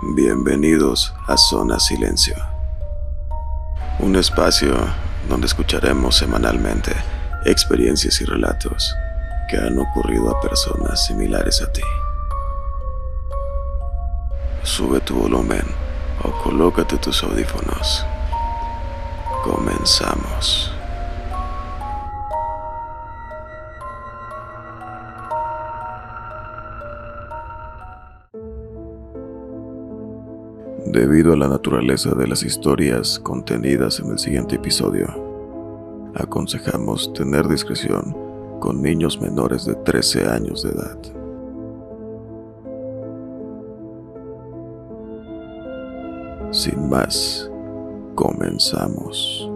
Bienvenidos a Zona Silencio, un espacio donde escucharemos semanalmente experiencias y relatos que han ocurrido a personas similares a ti. Sube tu volumen o colócate tus audífonos. Comenzamos. Debido a la naturaleza de las historias contenidas en el siguiente episodio, aconsejamos tener discreción con niños menores de 13 años de edad. Sin más, comenzamos.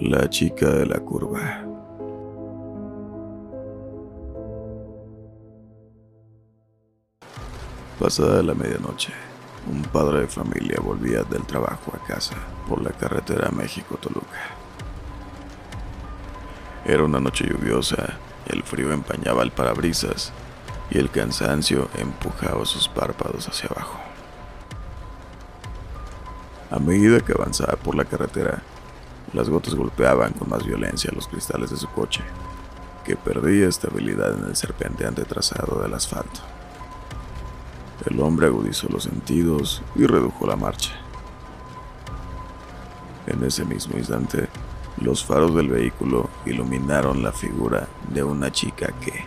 La chica de la curva. Pasada la medianoche, un padre de familia volvía del trabajo a casa por la carretera México-Toluca. Era una noche lluviosa, el frío empañaba el parabrisas y el cansancio empujaba sus párpados hacia abajo. A medida que avanzaba por la carretera, las gotas golpeaban con más violencia los cristales de su coche, que perdía estabilidad en el serpenteante trazado del asfalto. El hombre agudizó los sentidos y redujo la marcha. En ese mismo instante, los faros del vehículo iluminaron la figura de una chica que,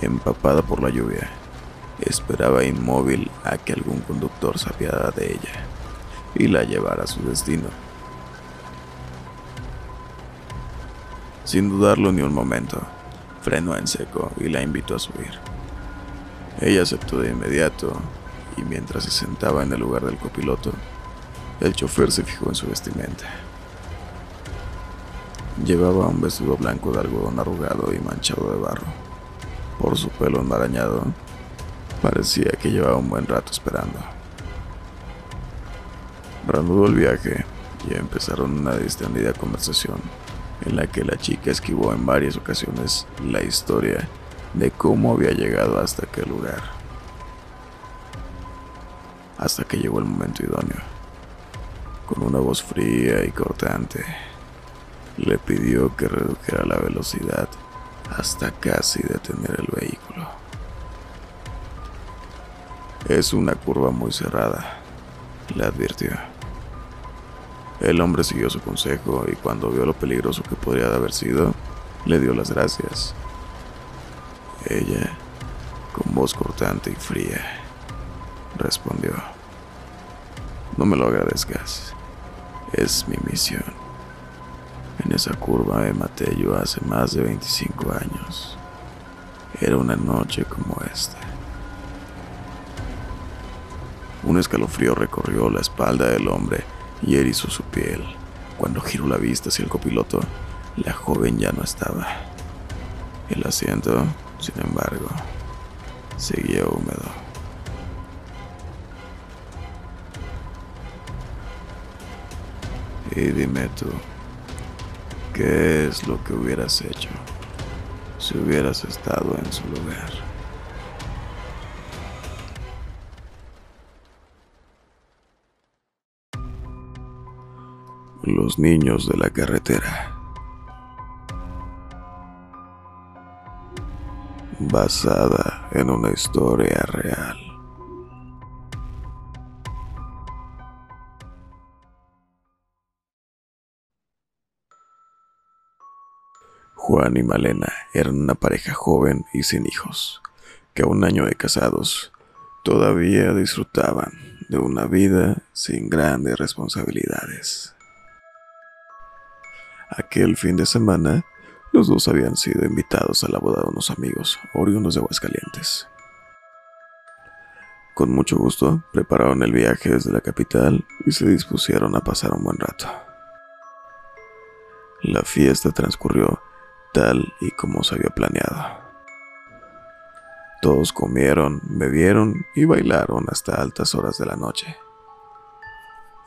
empapada por la lluvia, esperaba inmóvil a que algún conductor se apiadara de ella y la llevara a su destino. Sin dudarlo ni un momento, frenó en seco y la invitó a subir. Ella aceptó de inmediato y mientras se sentaba en el lugar del copiloto, el chofer se fijó en su vestimenta. Llevaba un vestido blanco de algodón arrugado y manchado de barro. Por su pelo enmarañado, parecía que llevaba un buen rato esperando. Reanudó el viaje y empezaron una distendida conversación en la que la chica esquivó en varias ocasiones la historia de cómo había llegado hasta aquel lugar. Hasta que llegó el momento idóneo. Con una voz fría y cortante, le pidió que redujera la velocidad hasta casi detener el vehículo. Es una curva muy cerrada, le advirtió. El hombre siguió su consejo y cuando vio lo peligroso que podría haber sido, le dio las gracias. Ella, con voz cortante y fría, respondió, No me lo agradezcas, es mi misión. En esa curva me maté yo hace más de 25 años. Era una noche como esta. Un escalofrío recorrió la espalda del hombre y erizó su piel. Cuando giró la vista hacia el copiloto, la joven ya no estaba. El asiento, sin embargo, seguía húmedo. Y dime tú, ¿qué es lo que hubieras hecho si hubieras estado en su lugar? Los niños de la carretera. Basada en una historia real. Juan y Malena eran una pareja joven y sin hijos, que a un año de casados todavía disfrutaban de una vida sin grandes responsabilidades. Aquel fin de semana, los dos habían sido invitados a la boda de unos amigos oriundos de Aguascalientes. Con mucho gusto, prepararon el viaje desde la capital y se dispusieron a pasar un buen rato. La fiesta transcurrió tal y como se había planeado. Todos comieron, bebieron y bailaron hasta altas horas de la noche.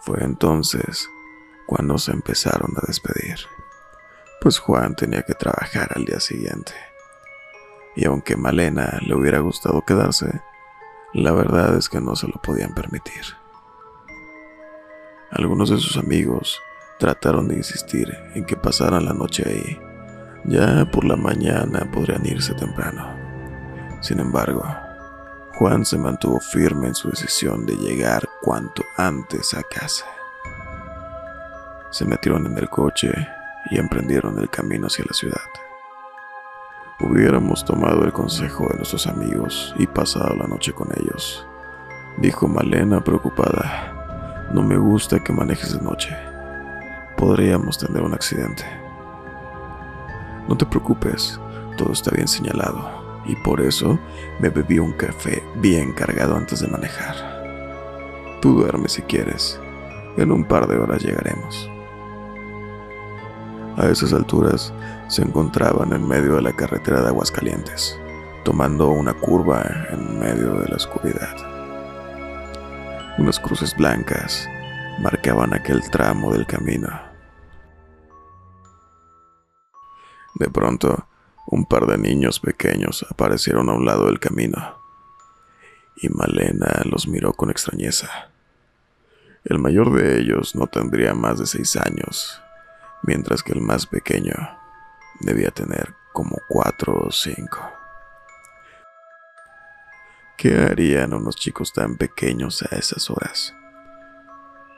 Fue entonces cuando se empezaron a despedir, pues Juan tenía que trabajar al día siguiente. Y aunque Malena le hubiera gustado quedarse, la verdad es que no se lo podían permitir. Algunos de sus amigos trataron de insistir en que pasaran la noche ahí. Ya por la mañana podrían irse temprano. Sin embargo, Juan se mantuvo firme en su decisión de llegar cuanto antes a casa. Se metieron en el coche y emprendieron el camino hacia la ciudad. Hubiéramos tomado el consejo de nuestros amigos y pasado la noche con ellos, dijo Malena preocupada. No me gusta que manejes de noche. Podríamos tener un accidente. No te preocupes, todo está bien señalado, y por eso me bebí un café bien cargado antes de manejar. Tú duerme si quieres. En un par de horas llegaremos. A esas alturas se encontraban en medio de la carretera de Aguascalientes, tomando una curva en medio de la oscuridad. Unas cruces blancas marcaban aquel tramo del camino. De pronto, un par de niños pequeños aparecieron a un lado del camino, y Malena los miró con extrañeza. El mayor de ellos no tendría más de seis años mientras que el más pequeño debía tener como cuatro o cinco. ¿Qué harían unos chicos tan pequeños a esas horas?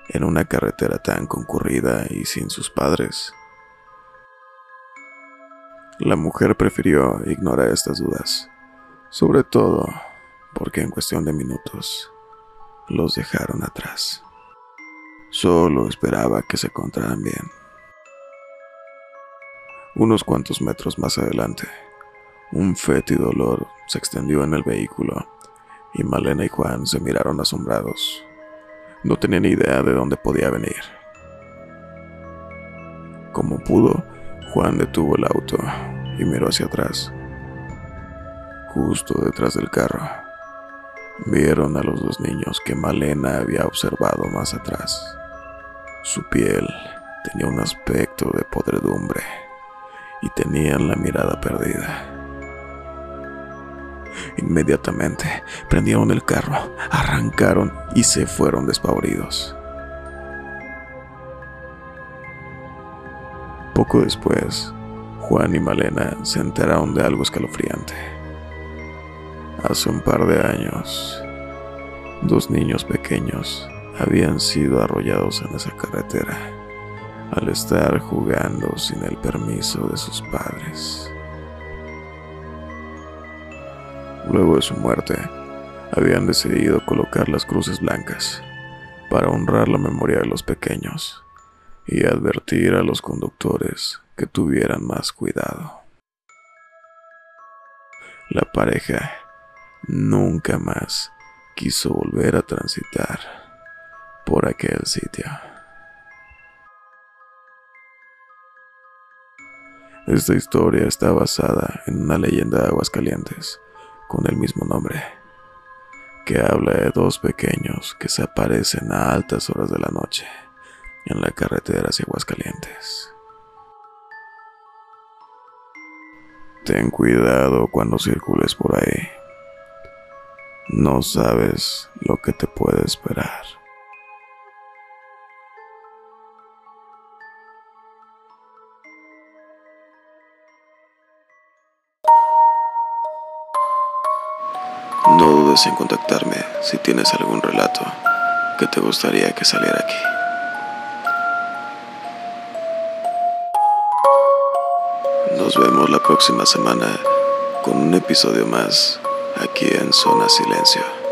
En una carretera tan concurrida y sin sus padres. La mujer prefirió ignorar estas dudas, sobre todo porque en cuestión de minutos los dejaron atrás. Solo esperaba que se encontraran bien. Unos cuantos metros más adelante, un fétido olor se extendió en el vehículo y Malena y Juan se miraron asombrados. No tenían idea de dónde podía venir. Como pudo, Juan detuvo el auto y miró hacia atrás. Justo detrás del carro, vieron a los dos niños que Malena había observado más atrás. Su piel tenía un aspecto de podredumbre y tenían la mirada perdida. Inmediatamente prendieron el carro, arrancaron y se fueron despavoridos. Poco después, Juan y Malena se enteraron de algo escalofriante. Hace un par de años, dos niños pequeños habían sido arrollados en esa carretera al estar jugando sin el permiso de sus padres. Luego de su muerte, habían decidido colocar las cruces blancas para honrar la memoria de los pequeños y advertir a los conductores que tuvieran más cuidado. La pareja nunca más quiso volver a transitar por aquel sitio. Esta historia está basada en una leyenda de Aguascalientes con el mismo nombre, que habla de dos pequeños que se aparecen a altas horas de la noche en la carretera hacia Aguascalientes. Ten cuidado cuando circules por ahí. No sabes lo que te puede esperar. En contactarme si tienes algún relato que te gustaría que saliera aquí. Nos vemos la próxima semana con un episodio más aquí en Zona Silencio.